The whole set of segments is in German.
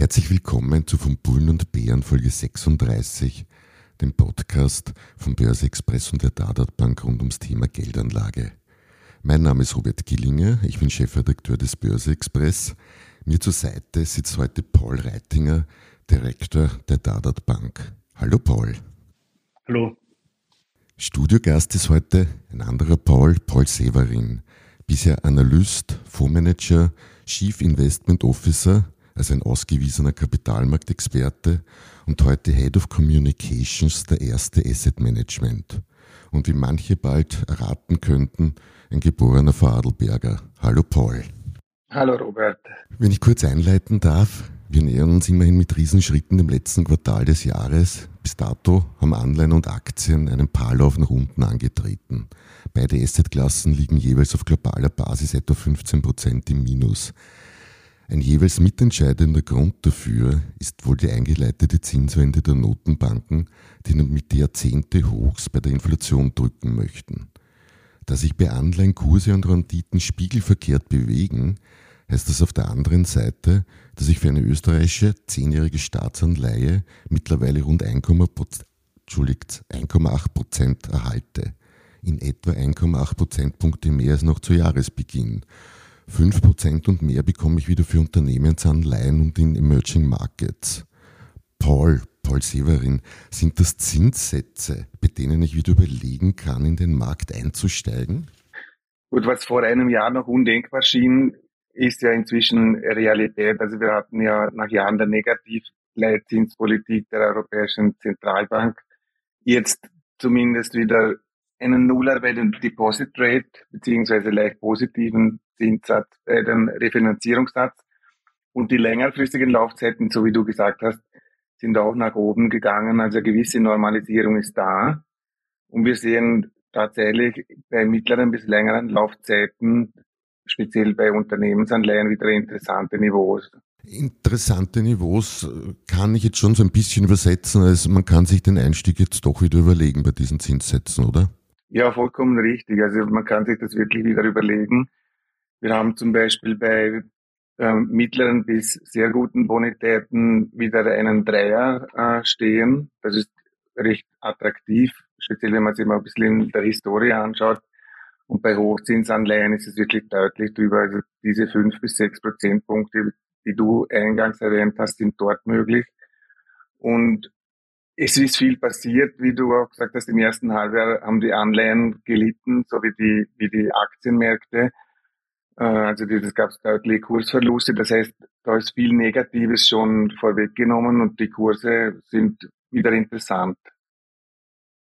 Herzlich willkommen zu Von Bullen und Bären Folge 36, dem Podcast von Börse Express und der Dadat Bank rund ums Thema Geldanlage. Mein Name ist Robert Gillinger, ich bin Chefredakteur des Börse Express. Mir zur Seite sitzt heute Paul Reitinger, Direktor der Dadat Bank. Hallo Paul. Hallo. Studiogast ist heute ein anderer Paul, Paul Severin, bisher Analyst, Fondsmanager, Chief Investment Officer, also ein ausgewiesener Kapitalmarktexperte und heute Head of Communications der erste Asset Management. Und wie manche bald erraten könnten, ein geborener Vorarlberger. Hallo Paul. Hallo Robert. Wenn ich kurz einleiten darf, wir nähern uns immerhin mit Riesenschritten dem letzten Quartal des Jahres. Bis dato haben Anleihen und Aktien einen Paarlauf nach unten angetreten. Beide Assetklassen liegen jeweils auf globaler Basis etwa 15 Prozent im Minus. Ein jeweils mitentscheidender Grund dafür ist wohl die eingeleitete Zinswende der Notenbanken, die mit Jahrzehnte Hochs bei der Inflation drücken möchten. Da sich bei Anleihen Kurse und Renditen spiegelverkehrt bewegen, heißt das auf der anderen Seite, dass ich für eine österreichische zehnjährige Staatsanleihe mittlerweile rund 1,8 Prozent erhalte. In etwa 1,8 Prozentpunkte mehr als noch zu Jahresbeginn. 5 Prozent und mehr bekomme ich wieder für Unternehmensanleihen und in Emerging Markets. Paul, Paul Severin, sind das Zinssätze, bei denen ich wieder überlegen kann, in den Markt einzusteigen? Gut, was vor einem Jahr noch undenkbar schien, ist ja inzwischen Realität. Also wir hatten ja nach Jahren der Negativleitzinspolitik der Europäischen Zentralbank jetzt zumindest wieder einen Nuller bei den Deposit Rate beziehungsweise leicht positiven Zinssatz bei den Refinanzierungssatz und die längerfristigen Laufzeiten, so wie du gesagt hast, sind auch nach oben gegangen. Also eine gewisse Normalisierung ist da und wir sehen tatsächlich bei mittleren bis längeren Laufzeiten speziell bei Unternehmensanleihen wieder interessante Niveaus. Interessante Niveaus kann ich jetzt schon so ein bisschen übersetzen, als man kann sich den Einstieg jetzt doch wieder überlegen bei diesen Zinssätzen, oder? Ja, vollkommen richtig. Also man kann sich das wirklich wieder überlegen. Wir haben zum Beispiel bei ähm, mittleren bis sehr guten Bonitäten wieder einen Dreier äh, stehen. Das ist recht attraktiv, speziell wenn man sich mal ein bisschen in der Historie anschaut. Und bei Hochzinsanleihen ist es wirklich deutlich drüber. Also diese fünf bis sechs Prozentpunkte, die du eingangs erwähnt hast, sind dort möglich. Und es ist viel passiert, wie du auch gesagt hast, im ersten Halbjahr haben die Anleihen gelitten, so wie die, wie die Aktienmärkte. Äh, also das gab es deutliche Kursverluste. Das heißt, da ist viel Negatives schon vorweggenommen und die Kurse sind wieder interessant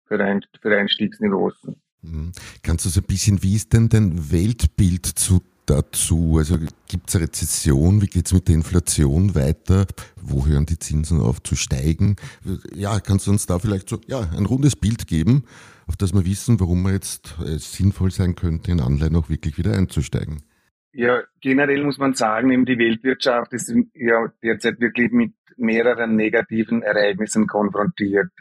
für, ein, für Einstiegsniveaus. Mhm. Kannst du so ein bisschen, wie ist denn dein Weltbild zu dazu? Also gibt es Rezession? Wie geht es mit der Inflation weiter? Wo hören die Zinsen auf zu steigen? Ja, kannst du uns da vielleicht so ja, ein rundes Bild geben, auf das wir wissen, warum man jetzt es äh, sinnvoll sein könnte, in Anleihen auch wirklich wieder einzusteigen? Ja, generell muss man sagen, eben die Weltwirtschaft ist ja derzeit wirklich mit mehreren negativen Ereignissen konfrontiert.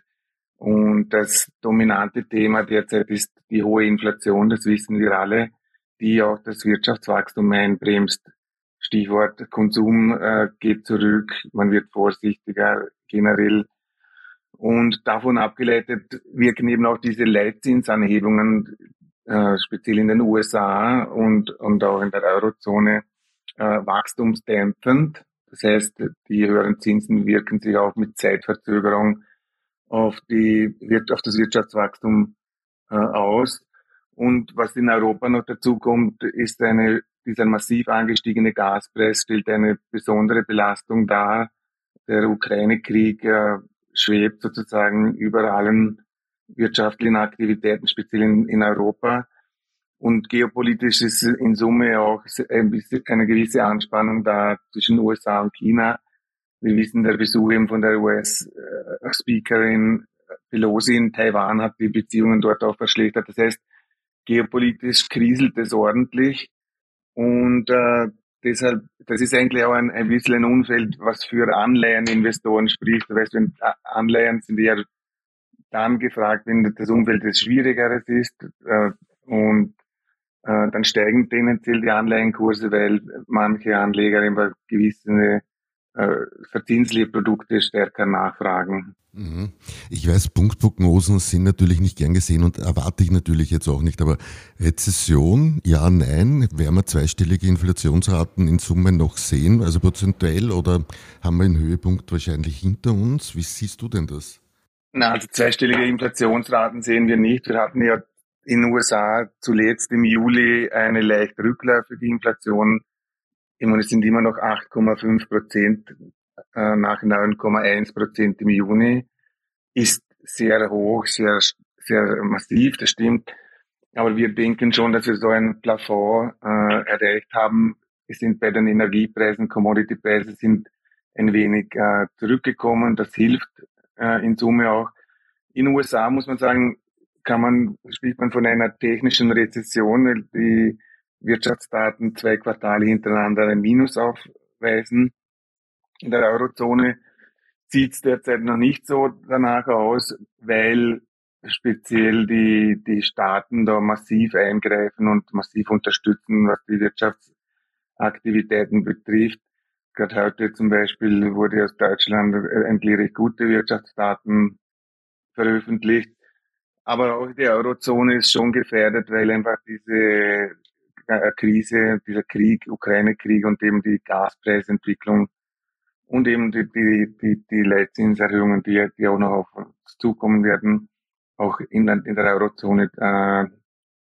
Und das dominante Thema derzeit ist die hohe Inflation, das wissen wir alle, die auch das Wirtschaftswachstum einbremst. Stichwort Konsum äh, geht zurück, man wird vorsichtiger generell. Und davon abgeleitet wirken eben auch diese Leitzinsanhebungen, äh, speziell in den USA und, und auch in der Eurozone, äh, wachstumsdämpfend. Das heißt, die höheren Zinsen wirken sich auch mit Zeitverzögerung auf, die, auf das Wirtschaftswachstum äh, aus. Und was in Europa noch dazu kommt, ist eine, dieser massiv angestiegene Gaspreis stellt eine besondere Belastung dar. Der Ukraine-Krieg äh, schwebt sozusagen über allen wirtschaftlichen Aktivitäten, speziell in, in Europa. Und geopolitisch ist in Summe auch ein bisschen, eine gewisse Anspannung da zwischen USA und China wir wissen, der Besuch eben von der US-Speakerin Pelosi in Taiwan hat die Beziehungen dort auch verschlechtert. Das heißt, geopolitisch kriselt es ordentlich und äh, deshalb, das ist eigentlich auch ein, ein bisschen ein Umfeld, was für Anleiheninvestoren spricht. Weißt, wenn Anleihen sind eher dann gefragt, wenn das Umfeld des Schwierigeres ist äh, und äh, dann steigen tendenziell die Anleihenkurse, weil manche Anleger immer gewisse äh, Produkte stärker nachfragen. Mhm. Ich weiß, Punktprognosen sind natürlich nicht gern gesehen und erwarte ich natürlich jetzt auch nicht, aber Rezession, ja, nein, werden wir zweistellige Inflationsraten in Summe noch sehen, also prozentuell oder haben wir den Höhepunkt wahrscheinlich hinter uns? Wie siehst du denn das? Na, also zweistellige Inflationsraten sehen wir nicht. Wir hatten ja in den USA zuletzt im Juli eine leicht rückläufige Inflation. Ich meine, es sind immer noch 8,5 Prozent äh, nach 9,1 Prozent im Juni, ist sehr hoch, sehr, sehr massiv, das stimmt. Aber wir denken schon, dass wir so ein Plafond äh, erreicht haben. Wir sind bei den Energiepreisen, Commodity-Preise sind ein wenig äh, zurückgekommen. Das hilft äh, in Summe auch. In den USA muss man sagen, kann man, spricht man von einer technischen Rezession, die Wirtschaftsdaten zwei Quartale hintereinander ein Minus aufweisen. In der Eurozone sieht es derzeit noch nicht so danach aus, weil speziell die, die Staaten da massiv eingreifen und massiv unterstützen, was die Wirtschaftsaktivitäten betrifft. Gerade heute zum Beispiel wurde aus Deutschland endlich gute Wirtschaftsdaten veröffentlicht. Aber auch die Eurozone ist schon gefährdet, weil einfach diese Krise, dieser Krieg, Ukraine-Krieg und eben die Gaspreisentwicklung und eben die, die, die, die Leitzinserhöhungen, die, die auch noch auf uns zukommen werden, auch in, der, in der Eurozone äh,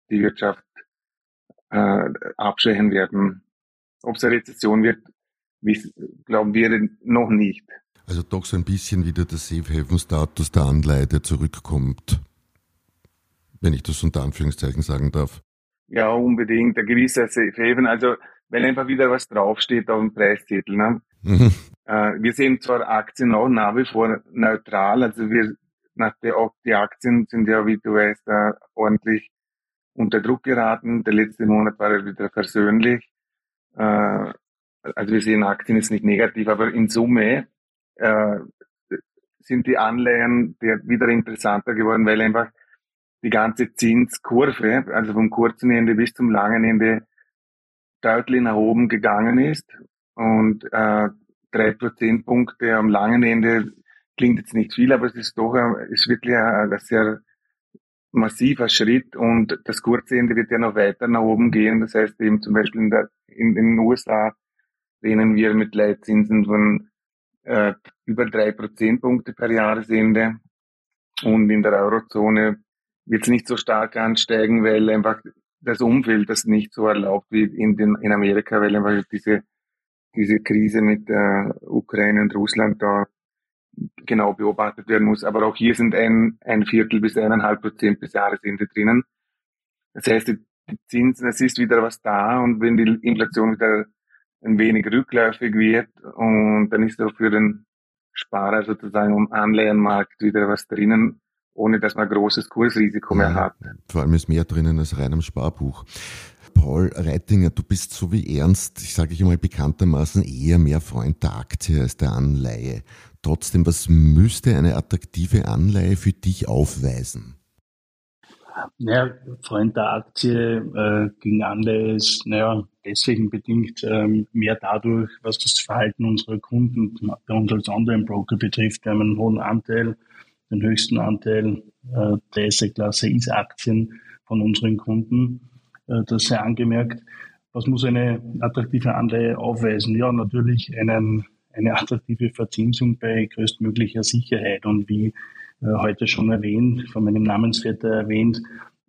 die Wirtschaft äh, abschwächen werden. Ob es eine Rezession wird, glauben wir noch nicht. Also doch so ein bisschen wieder der Safe-Haven-Status der Anleihe, der zurückkommt, wenn ich das unter Anführungszeichen sagen darf. Ja, unbedingt. Ein gewisser Safe-Haven, also weil einfach wieder was draufsteht auf dem Preiszettel. Ne? Mhm. Äh, wir sehen zwar Aktien auch nach wie vor neutral, also wir nach der, auch die Aktien sind ja, wie du weißt, äh, ordentlich unter Druck geraten. Der letzte Monat war ja wieder versöhnlich. Äh, also wir sehen Aktien ist nicht negativ, aber in Summe äh, sind die Anleihen wieder interessanter geworden, weil einfach die ganze Zinskurve, also vom kurzen Ende bis zum langen Ende, deutlich nach oben gegangen ist. Und äh, drei Prozentpunkte am langen Ende klingt jetzt nicht viel, aber es ist doch ein, ist wirklich ein, ein sehr massiver Schritt und das kurze Ende wird ja noch weiter nach oben gehen. Das heißt eben zum Beispiel in, der, in den USA rechnen wir mit Leitzinsen von äh, über drei Prozentpunkte per Jahresende. Und in der Eurozone wird es nicht so stark ansteigen, weil einfach das Umfeld das nicht so erlaubt wie in, den, in Amerika, weil einfach diese, diese Krise mit äh, Ukraine und Russland da genau beobachtet werden muss. Aber auch hier sind ein, ein Viertel bis eineinhalb Prozent bis Jahresende drinnen. Das heißt, die Zinsen, es ist wieder was da und wenn die Inflation wieder ein wenig rückläufig wird und dann ist auch für den Sparer sozusagen am Anleihenmarkt wieder was drinnen, ohne dass man großes Kursrisiko mehr hat. Vor allem ist mehr drinnen als rein am Sparbuch. Paul Reitinger, du bist so wie Ernst, ich sage ich mal bekanntermaßen, eher mehr Freund der Aktie als der Anleihe. Trotzdem, was müsste eine attraktive Anleihe für dich aufweisen? Naja, Freund der Aktie äh, gegen Anleihe ist, naja, deswegen bedingt ähm, mehr dadurch, was das Verhalten unserer Kunden bei uns als Online-Broker betrifft. Wir haben einen hohen Anteil, den höchsten Anteil äh, der S-Klasse ist Aktien von unseren Kunden. Äh, das sei angemerkt. Was muss eine attraktive Anleihe aufweisen? Ja, natürlich einen, eine attraktive Verzinsung bei größtmöglicher Sicherheit. Und wie äh, heute schon erwähnt, von meinem Namensvetter erwähnt,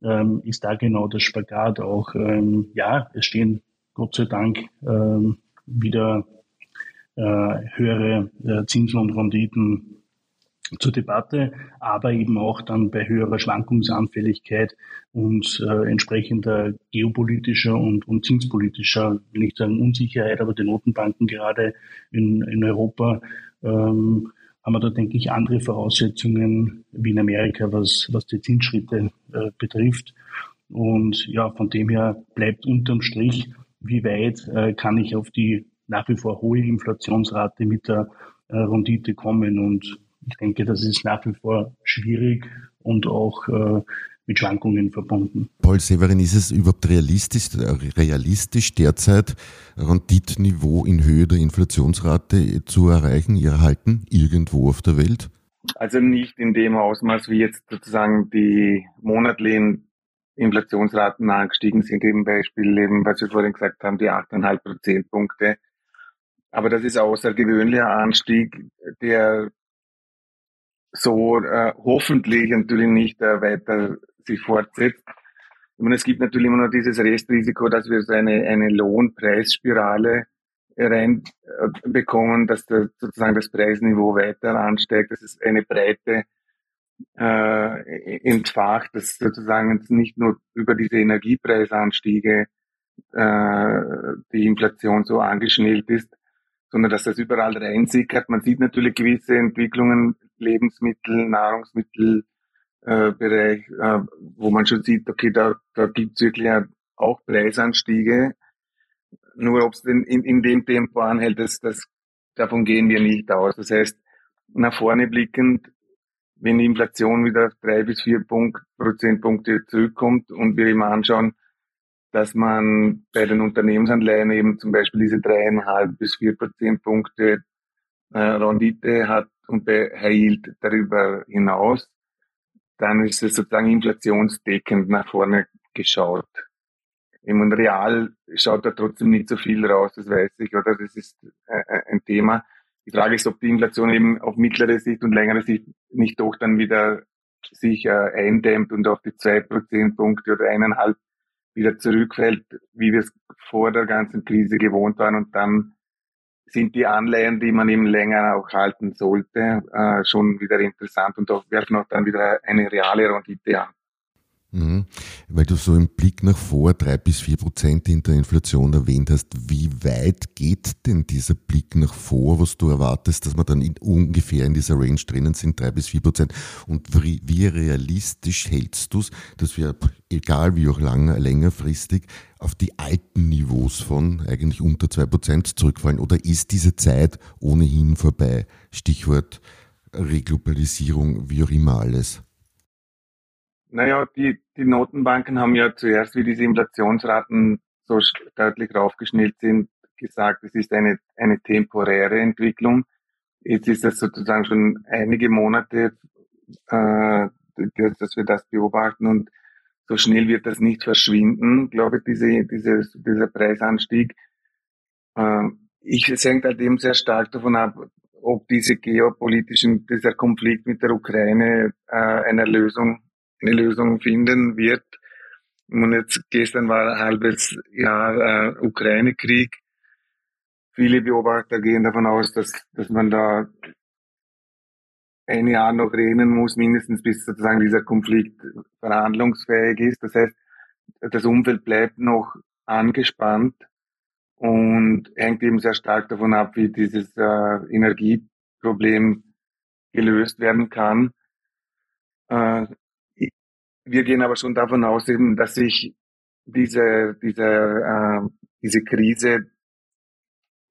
ähm, ist da genau das Spagat auch. Ähm, ja, es stehen Gott sei Dank ähm, wieder äh, höhere äh, Zinsen und Renditen zur Debatte, aber eben auch dann bei höherer Schwankungsanfälligkeit und äh, entsprechender geopolitischer und, und zinspolitischer, will nicht sagen Unsicherheit, aber die Notenbanken gerade in, in Europa ähm, haben wir da, denke ich, andere Voraussetzungen wie in Amerika, was, was die Zinsschritte äh, betrifft. Und ja, von dem her bleibt unterm Strich, wie weit äh, kann ich auf die nach wie vor hohe Inflationsrate mit der äh, Rendite kommen. Und ich denke, das ist nach wie vor schwierig und auch äh, mit Schwankungen verbunden. Paul Severin, ist es überhaupt realistisch, realistisch derzeit Renditniveau in Höhe der Inflationsrate zu erreichen, erhalten, irgendwo auf der Welt? Also nicht in dem Ausmaß, wie jetzt sozusagen die monatlichen Inflationsraten angestiegen sind, im Beispiel eben, was wir vorhin gesagt haben, die 8,5 Prozentpunkte. Aber das ist außergewöhnlicher Anstieg, der so äh, hoffentlich natürlich nicht äh, weiter sich fortsetzt. Ich meine, es gibt natürlich immer noch dieses Restrisiko, dass wir so eine, eine Lohnpreisspirale reinbekommen, dass der, sozusagen das Preisniveau weiter ansteigt. Das ist eine breite äh, entfacht, dass sozusagen nicht nur über diese Energiepreisanstiege äh, die Inflation so angeschnellt ist, sondern dass das überall reinsickert. Man sieht natürlich gewisse Entwicklungen, Lebensmittel, Nahrungsmittel, äh, äh, wo man schon sieht, okay, da, da gibt's wirklich auch Preisanstiege. Nur ob es in, in dem Tempo anhält, das, das, davon gehen wir nicht aus. Das heißt, nach vorne blickend, wenn die Inflation wieder auf drei bis vier Punkt, Prozentpunkte zurückkommt und wir eben anschauen, dass man bei den Unternehmensanleihen eben zum Beispiel diese dreieinhalb bis vier Prozentpunkte äh, Rendite hat und Yield darüber hinaus, dann ist es sozusagen inflationsdeckend nach vorne geschaut. Im Real schaut da trotzdem nicht so viel raus, das weiß ich, oder? Das ist äh, äh, ein Thema. Die Frage ist, ob die Inflation eben auf mittlere Sicht und längere Sicht nicht doch dann wieder sich äh, eindämmt und auf die zwei Prozentpunkte oder eineinhalb wieder zurückfällt, wie wir es vor der ganzen Krise gewohnt waren und dann sind die Anleihen, die man eben länger auch halten sollte, äh, schon wieder interessant und auch werfen auch dann wieder eine reale Rendite an. Mhm. Weil du so im Blick nach vor drei bis vier Prozent in der Inflation erwähnt hast, wie weit geht denn dieser Blick nach vor, was du erwartest, dass wir dann in, ungefähr in dieser Range drinnen sind, drei bis vier Prozent? Und wie, wie realistisch hältst du es, dass wir, egal wie auch lang, längerfristig, auf die alten Niveaus von eigentlich unter zwei Prozent zurückfallen? Oder ist diese Zeit ohnehin vorbei? Stichwort Reglobalisierung, wie auch immer alles. Naja, die, die Notenbanken haben ja zuerst, wie diese Inflationsraten so deutlich raufgeschnellt sind, gesagt, es ist eine, eine temporäre Entwicklung. Jetzt ist das sozusagen schon einige Monate, äh, dass wir das beobachten und so schnell wird das nicht verschwinden, glaube ich, diese, diese, dieser Preisanstieg. Äh, ich, es hängt halt eben sehr stark davon ab, ob diese geopolitischen, dieser Konflikt mit der Ukraine äh, einer Lösung eine Lösung finden wird. Und jetzt gestern war ein halbes Jahr äh, Ukraine-Krieg. Viele Beobachter gehen davon aus, dass, dass man da ein Jahr noch reden muss, mindestens bis sozusagen dieser Konflikt verhandlungsfähig ist. Das heißt, das Umfeld bleibt noch angespannt und hängt eben sehr stark davon ab, wie dieses äh, Energieproblem gelöst werden kann. Äh, wir gehen aber schon davon aus, dass sich diese, diese, äh, diese Krise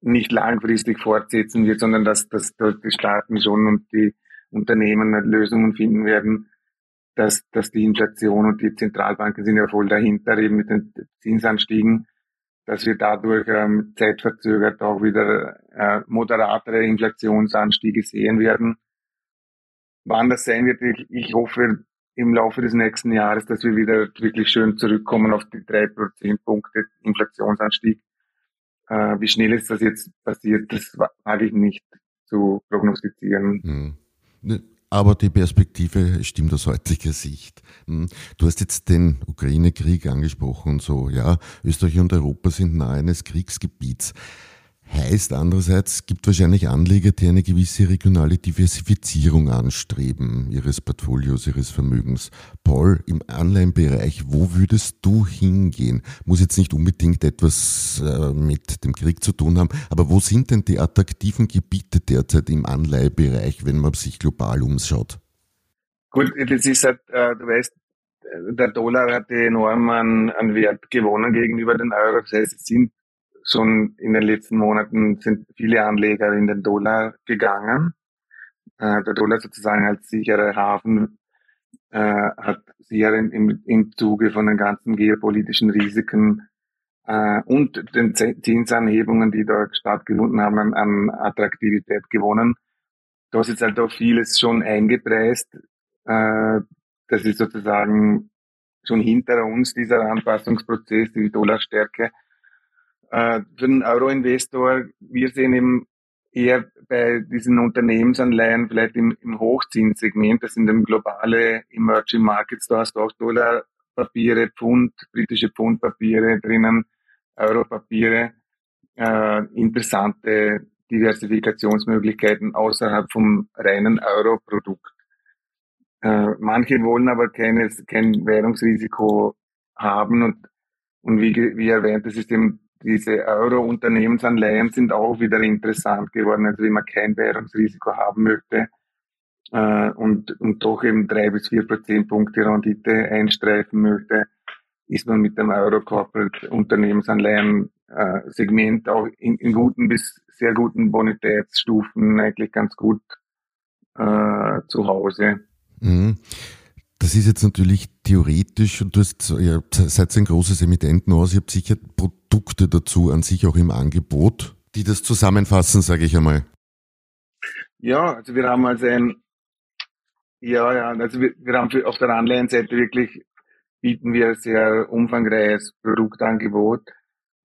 nicht langfristig fortsetzen wird, sondern dass, dass, dass die Staaten schon und die Unternehmen Lösungen finden werden, dass, dass die Inflation und die Zentralbanken sind ja voll dahinter, eben mit den Zinsanstiegen, dass wir dadurch ähm, zeitverzögert auch wieder äh, moderatere Inflationsanstiege sehen werden. Wann das sein wird, ich, ich hoffe, im Laufe des nächsten Jahres, dass wir wieder wirklich schön zurückkommen auf die drei Prozentpunkte Inflationsanstieg. Äh, wie schnell ist das jetzt passiert, das wage ich nicht zu prognostizieren. Hm. Ne, aber die Perspektive stimmt aus heutiger Sicht. Hm. Du hast jetzt den Ukraine-Krieg angesprochen und so, ja. Österreich und Europa sind nahe eines Kriegsgebiets. Heißt andererseits, gibt wahrscheinlich Anleger, die eine gewisse regionale Diversifizierung anstreben, ihres Portfolios, ihres Vermögens. Paul, im Anleihenbereich, wo würdest du hingehen? Muss jetzt nicht unbedingt etwas äh, mit dem Krieg zu tun haben, aber wo sind denn die attraktiven Gebiete derzeit im Anleihebereich, wenn man sich global umschaut? Gut, das ist halt, äh, du weißt, der Dollar hat enorm an, an Wert gewonnen gegenüber den Euro. Das heißt, es sind schon in den letzten Monaten sind viele Anleger in den Dollar gegangen. Äh, der Dollar sozusagen als sicherer Hafen äh, hat sicher im, im Zuge von den ganzen geopolitischen Risiken äh, und den Zinsanhebungen, die dort stattgefunden haben, an, an Attraktivität gewonnen. Da ist jetzt halt auch vieles schon eingepreist. Äh, das ist sozusagen schon hinter uns, dieser Anpassungsprozess, die Dollarstärke. Äh, für den Euro-Investor, wir sehen eben eher bei diesen Unternehmensanleihen vielleicht im, im Hochzinssegment, das sind eben globale Emerging Markets, da hast du auch Dollarpapiere, Pfund, britische Pfundpapiere drinnen, Europapiere, äh, interessante Diversifikationsmöglichkeiten außerhalb vom reinen Euro-Produkt. Äh, manche wollen aber keines, kein Währungsrisiko haben und, und wie, wie erwähnt, das ist eben diese Euro-Unternehmensanleihen sind auch wieder interessant geworden. Also wenn man kein Währungsrisiko haben möchte äh, und, und doch eben drei bis vier Prozentpunkte Rendite einstreifen möchte, ist man mit dem Euro-Corporate Unternehmensanleihen äh, auch in, in guten bis sehr guten Bonitätsstufen eigentlich ganz gut äh, zu Hause. Mhm. Das ist jetzt natürlich theoretisch und du hast, ihr seid ein großes Emittentenhaus, ihr habt sicher Produkte dazu an sich auch im Angebot, die das zusammenfassen, sage ich einmal. Ja, also wir haben also ein, ja, ja, also wir, wir haben auf der Anleihenseite wirklich bieten wir ein sehr umfangreiches Produktangebot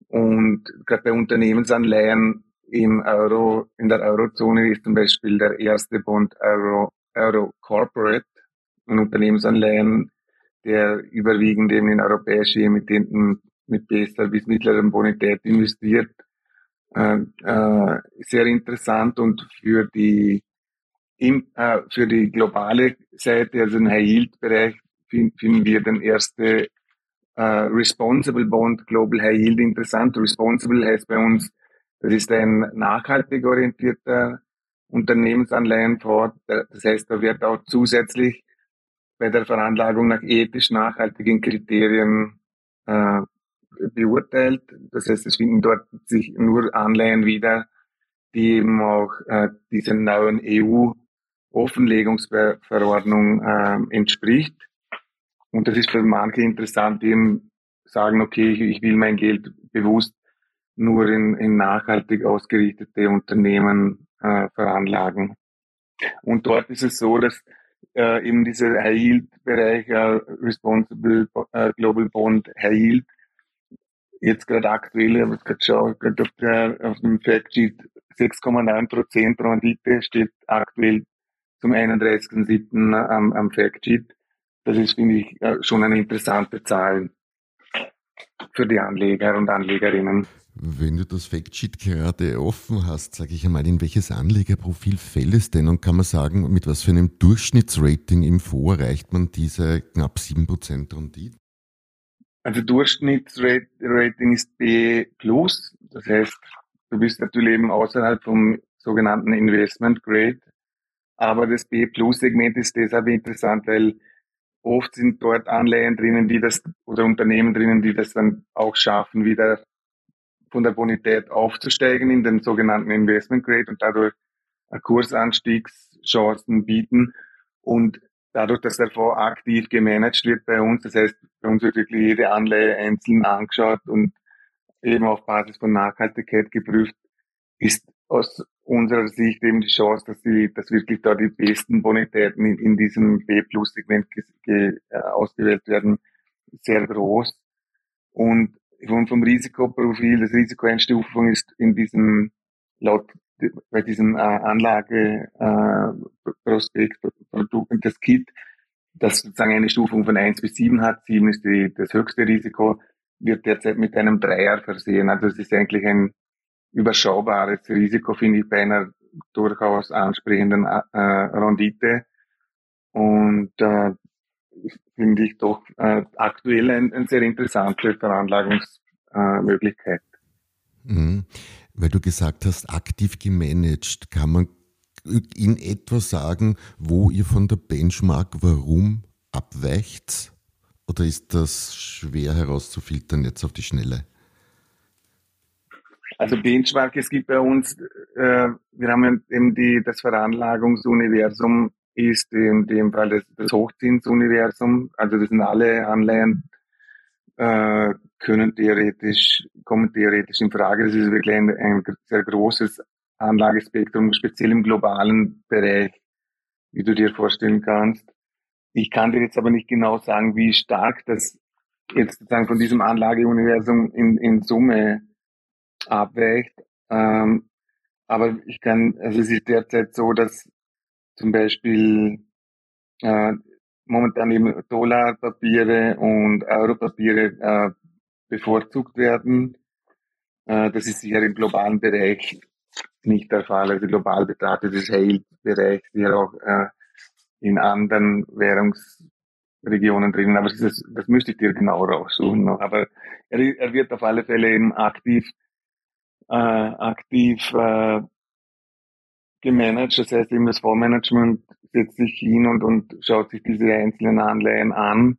und gerade bei Unternehmensanleihen im Euro, in der Eurozone ist zum Beispiel der erste Bond Euro, Euro Corporate ein Unternehmensanleihen, der überwiegend eben in europäische Emittenten mit besser bis mittlerer Bonität investiert. Äh, äh, sehr interessant und für die im, äh, für die globale Seite, also im High-Yield-Bereich, find, finden wir den erste äh, Responsible Bond Global High Yield interessant. Responsible heißt bei uns, das ist ein nachhaltig orientierter Unternehmensanleihenfonds. Das heißt, da wird auch zusätzlich bei der Veranlagung nach ethisch nachhaltigen Kriterien äh, beurteilt. Das heißt, es finden dort sich nur Anleihen wieder, die eben auch äh, dieser neuen EU-Offenlegungsverordnung äh, entspricht. Und das ist für manche interessant, die eben sagen, okay, ich, ich will mein Geld bewusst nur in, in nachhaltig ausgerichtete Unternehmen äh, veranlagen. Und dort ist es so, dass äh, eben dieser High Yield Bereich, äh, Responsible äh, Global Bond High Yield, jetzt gerade aktuell, ich habe gerade geschaut, gerade auf, der, auf dem Factsheet 6,9 Prozent Rendite steht aktuell zum 31.07. am, am Factsheet. Das ist, finde ich, äh, schon eine interessante Zahl für die Anleger und Anlegerinnen. Wenn du das Factsheet gerade offen hast, sage ich einmal, in welches Anlegerprofil fällt es denn? Und kann man sagen, mit was für einem Durchschnittsrating im Fonds erreicht man diese knapp 7% Rendite? Also Durchschnittsrating ist B+, das heißt, du bist natürlich eben außerhalb vom sogenannten Investment Grade, aber das B-Plus-Segment ist deshalb interessant, weil oft sind dort Anleihen drinnen, die das, oder Unternehmen drinnen, die das dann auch schaffen, wieder von der Bonität aufzusteigen in den sogenannten Investment Grade und dadurch Kursanstiegschancen bieten. Und dadurch, dass der Fonds aktiv gemanagt wird bei uns, das heißt, bei uns wird wirklich jede Anleihe einzeln angeschaut und eben auf Basis von Nachhaltigkeit geprüft, ist aus unserer Sicht eben die Chance, dass, die, dass wirklich da die besten Bonitäten in, in diesem B-Plus-Segment äh, ausgewählt werden, sehr groß. Und vom, vom Risikoprofil, das Risikoeinstufung ist in diesem, laut, bei diesem äh, Anlage äh, das Kit, das sozusagen eine Stufung von eins bis sieben hat. sieben ist die, das höchste Risiko, wird derzeit mit einem Dreier versehen. Also es ist eigentlich ein, überschaubares Risiko, finde ich, bei einer durchaus ansprechenden äh, Rendite. Und äh, finde ich doch äh, aktuell eine ein sehr interessante Veranlagungsmöglichkeit. Äh, mhm. Weil du gesagt hast, aktiv gemanagt, kann man in etwa sagen, wo ihr von der Benchmark warum abweicht? Oder ist das schwer herauszufiltern jetzt auf die Schnelle? Also Benchmark, es gibt bei uns, äh, wir haben eben die, das Veranlagungsuniversum ist in dem Fall das, das Hochzinsuniversum. Also das sind alle Anleihen, äh, können theoretisch, kommen theoretisch in Frage. Das ist wirklich ein, ein sehr großes Anlagespektrum, speziell im globalen Bereich, wie du dir vorstellen kannst. Ich kann dir jetzt aber nicht genau sagen, wie stark das jetzt sozusagen von diesem Anlageuniversum in, in Summe abweicht. Ähm, aber ich kann, also es ist derzeit so, dass zum Beispiel äh, momentan eben Dollarpapiere und Europapiere äh, bevorzugt werden. Äh, das ist sicher im globalen Bereich nicht der Fall. Also global betrachtet ist Hale-Bereich sicher auch äh, in anderen Währungsregionen drin. Aber das, das müsste ich dir genau raussuchen. Noch. Aber er, er wird auf alle Fälle eben aktiv äh, aktiv äh, gemanagt. Das heißt, eben das Fondsmanagement setzt sich hin und, und schaut sich diese einzelnen Anleihen an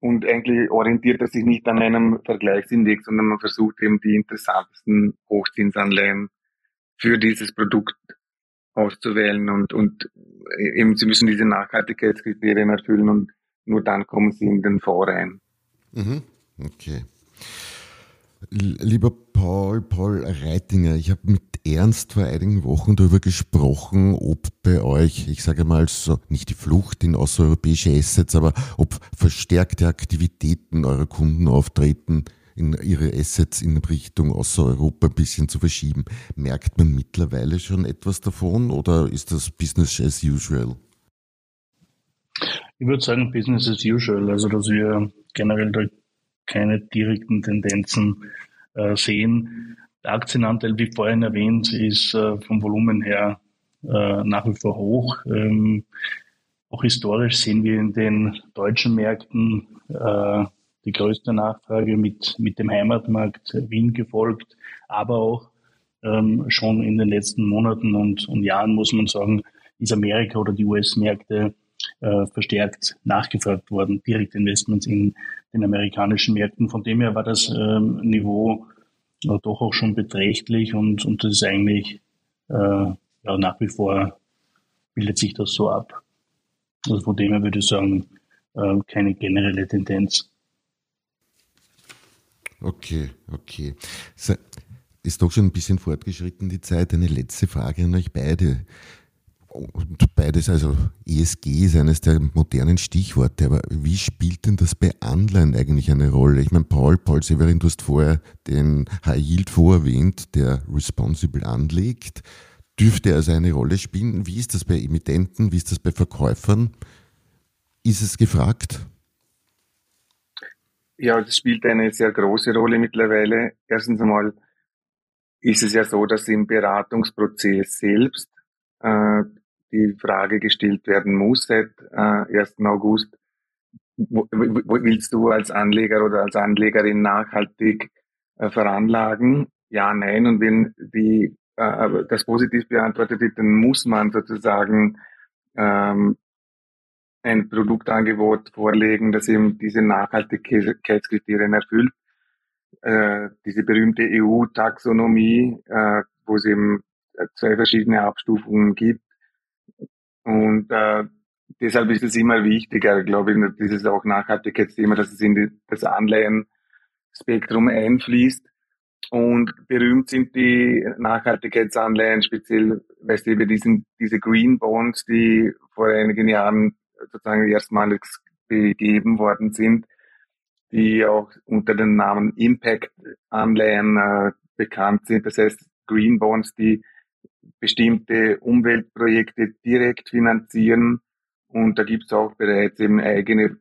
und eigentlich orientiert er sich nicht an einem Vergleichsindex, sondern man versucht eben die interessantesten Hochzinsanleihen für dieses Produkt auszuwählen und, und eben sie müssen diese Nachhaltigkeitskriterien erfüllen und nur dann kommen sie in den Fonds rein. Mhm. Okay. Lieber Paul, Paul Reitinger, ich habe mit Ernst vor einigen Wochen darüber gesprochen, ob bei euch, ich sage mal so, nicht die Flucht in außereuropäische Assets, aber ob verstärkte Aktivitäten eurer Kunden auftreten, in ihre Assets in Richtung Außereuropa ein bisschen zu verschieben. Merkt man mittlerweile schon etwas davon oder ist das Business as usual? Ich würde sagen Business as usual, also dass wir generell keine direkten Tendenzen äh, sehen. Der Aktienanteil, wie vorhin erwähnt, ist äh, vom Volumen her äh, nach wie vor hoch. Ähm, auch historisch sehen wir in den deutschen Märkten äh, die größte Nachfrage mit, mit dem Heimatmarkt Wien gefolgt, aber auch ähm, schon in den letzten Monaten und, und Jahren muss man sagen, ist Amerika oder die US-Märkte äh, verstärkt nachgefragt worden, Direktinvestments in den amerikanischen Märkten. Von dem her war das ähm, Niveau äh, doch auch schon beträchtlich und, und das ist eigentlich äh, ja, nach wie vor bildet sich das so ab. Also von dem her würde ich sagen, äh, keine generelle Tendenz. Okay, okay. So, ist doch schon ein bisschen fortgeschritten die Zeit. Eine letzte Frage an euch beide. Und beides, also ESG ist eines der modernen Stichworte, aber wie spielt denn das bei Anleihen eigentlich eine Rolle? Ich meine, Paul, Paul Severin, du hast vorher den High Yield vorerwähnt, der responsible anlegt. Dürfte also eine Rolle spielen? Wie ist das bei Emittenten? Wie ist das bei Verkäufern? Ist es gefragt? Ja, das spielt eine sehr große Rolle mittlerweile. Erstens einmal ist es ja so, dass im Beratungsprozess selbst äh, die Frage gestellt werden muss seit äh, 1. August, willst du als Anleger oder als Anlegerin nachhaltig äh, veranlagen? Ja, nein. Und wenn die äh, das positiv beantwortet wird, dann muss man sozusagen ähm, ein Produktangebot vorlegen, das eben diese Nachhaltigkeitskriterien erfüllt. Äh, diese berühmte EU-Taxonomie, äh, wo es eben zwei verschiedene Abstufungen gibt. Und äh, deshalb ist es immer wichtiger, glaube ich, dieses auch Nachhaltigkeitsthema, dass es in die, das Anleihenspektrum einfließt. Und berühmt sind die Nachhaltigkeitsanleihen, speziell, weißt du, über diesen, diese Green Bonds, die vor einigen Jahren sozusagen erstmalig begeben worden sind, die auch unter dem Namen Impact-Anleihen äh, bekannt sind. Das heißt, Green Bonds, die bestimmte Umweltprojekte direkt finanzieren. Und da gibt es auch bereits eben eigene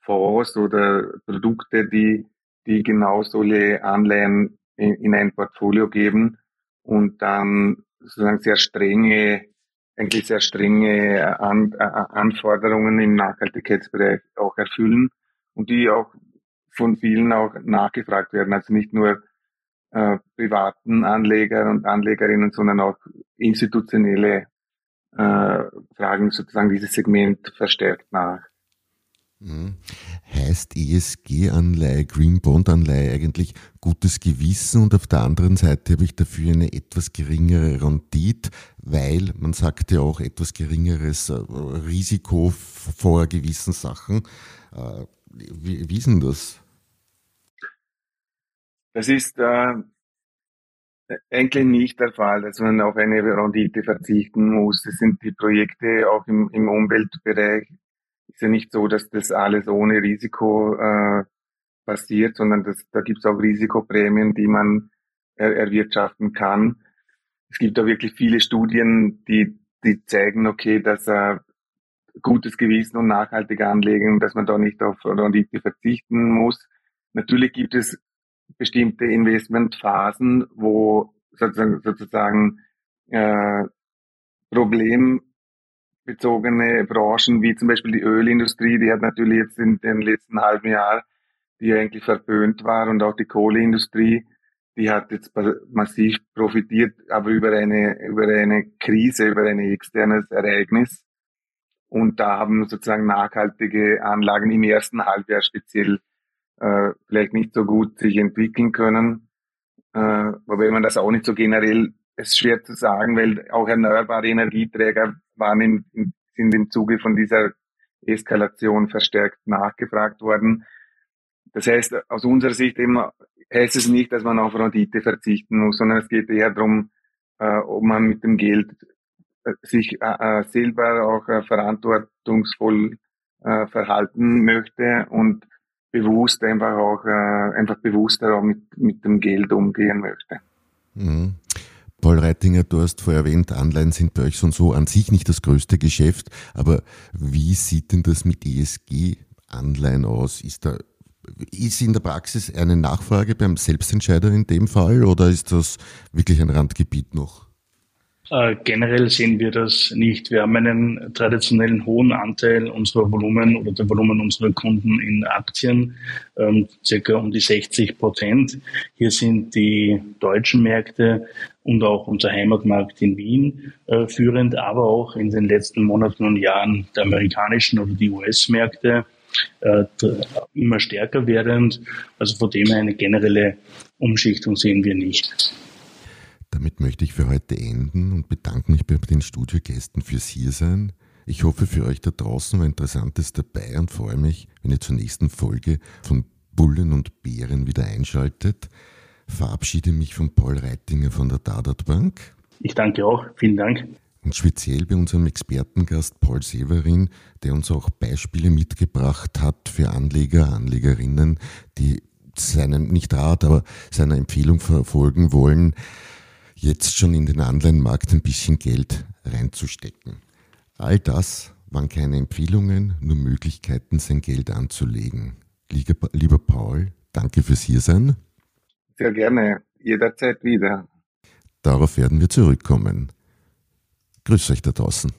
Fonds oder Produkte, die, die genau solche Anleihen in, in ein Portfolio geben. und dann sozusagen sehr strenge, eigentlich sehr strenge An Anforderungen im Nachhaltigkeitsbereich auch erfüllen und die auch von vielen auch nachgefragt werden. Also nicht nur äh, privaten Anleger und Anlegerinnen, sondern auch institutionelle äh, fragen sozusagen dieses Segment verstärkt nach. Mhm. Heißt ESG-Anleihe, Green Bond-Anleihe eigentlich gutes Gewissen und auf der anderen Seite habe ich dafür eine etwas geringere Rendite, weil man sagt ja auch etwas geringeres äh, Risiko vor gewissen Sachen. Äh, wie, wie ist denn das? Das ist äh, eigentlich nicht der Fall, dass man auf eine Rendite verzichten muss. Das sind die Projekte auch im, im Umweltbereich. Ist ja nicht so, dass das alles ohne Risiko äh, passiert, sondern das, da gibt es auch Risikoprämien, die man er, erwirtschaften kann. Es gibt da wirklich viele Studien, die, die zeigen, okay, dass äh, gutes Gewissen und nachhaltige Anlegen, dass man da nicht auf Rendite verzichten muss. Natürlich gibt es bestimmte Investmentphasen, wo sozusagen, sozusagen äh, problembezogene Branchen wie zum Beispiel die Ölindustrie, die hat natürlich jetzt in den letzten halben Jahr, die eigentlich verpönt war und auch die Kohleindustrie, die hat jetzt massiv profitiert, aber über eine, über eine Krise, über ein externes Ereignis. Und da haben sozusagen nachhaltige Anlagen im ersten Halbjahr speziell äh, vielleicht nicht so gut sich entwickeln können. Äh, wobei man das auch nicht so generell, es ist schwer zu sagen, weil auch erneuerbare Energieträger waren im, im, sind im Zuge von dieser Eskalation verstärkt nachgefragt worden. Das heißt, aus unserer Sicht eben heißt es nicht, dass man auf Rendite verzichten muss, sondern es geht eher darum, äh, ob man mit dem Geld äh, sich äh, äh, selber auch äh, verantwortungsvoll äh, verhalten möchte und bewusst einfach auch, äh, einfach bewusster auch mit, mit dem Geld umgehen möchte. Mhm. Paul Reitinger, du hast vorher erwähnt, Anleihen sind bei euch so und so an sich nicht das größte Geschäft, aber wie sieht denn das mit ESG-Anleihen aus? Ist da ist in der Praxis eine Nachfrage beim Selbstentscheider in dem Fall oder ist das wirklich ein Randgebiet noch? Äh, generell sehen wir das nicht. Wir haben einen traditionellen hohen Anteil unserer Volumen oder der Volumen unserer Kunden in Aktien, ähm, circa um die 60 Prozent. Hier sind die deutschen Märkte und auch unser Heimatmarkt in Wien äh, führend, aber auch in den letzten Monaten und Jahren der amerikanischen oder die US-Märkte äh, immer stärker werdend. Also von dem her eine generelle Umschichtung sehen wir nicht. Damit möchte ich für heute enden und bedanke mich bei den Studiogästen fürs Hiersein. Ich hoffe, für euch da draußen war Interessantes dabei und freue mich, wenn ihr zur nächsten Folge von Bullen und Bären wieder einschaltet. Verabschiede mich von Paul Reitinger von der Dadat Bank. Ich danke auch. Vielen Dank. Und speziell bei unserem Expertengast Paul Severin, der uns auch Beispiele mitgebracht hat für Anleger, Anlegerinnen, die seinen, nicht Rat, aber seiner Empfehlung verfolgen wollen, jetzt schon in den Anleihenmarkt ein bisschen Geld reinzustecken. All das waren keine Empfehlungen, nur Möglichkeiten, sein Geld anzulegen. Lieber, lieber Paul, danke fürs Hiersein. Sehr gerne, jederzeit wieder. Darauf werden wir zurückkommen. Grüß euch da draußen.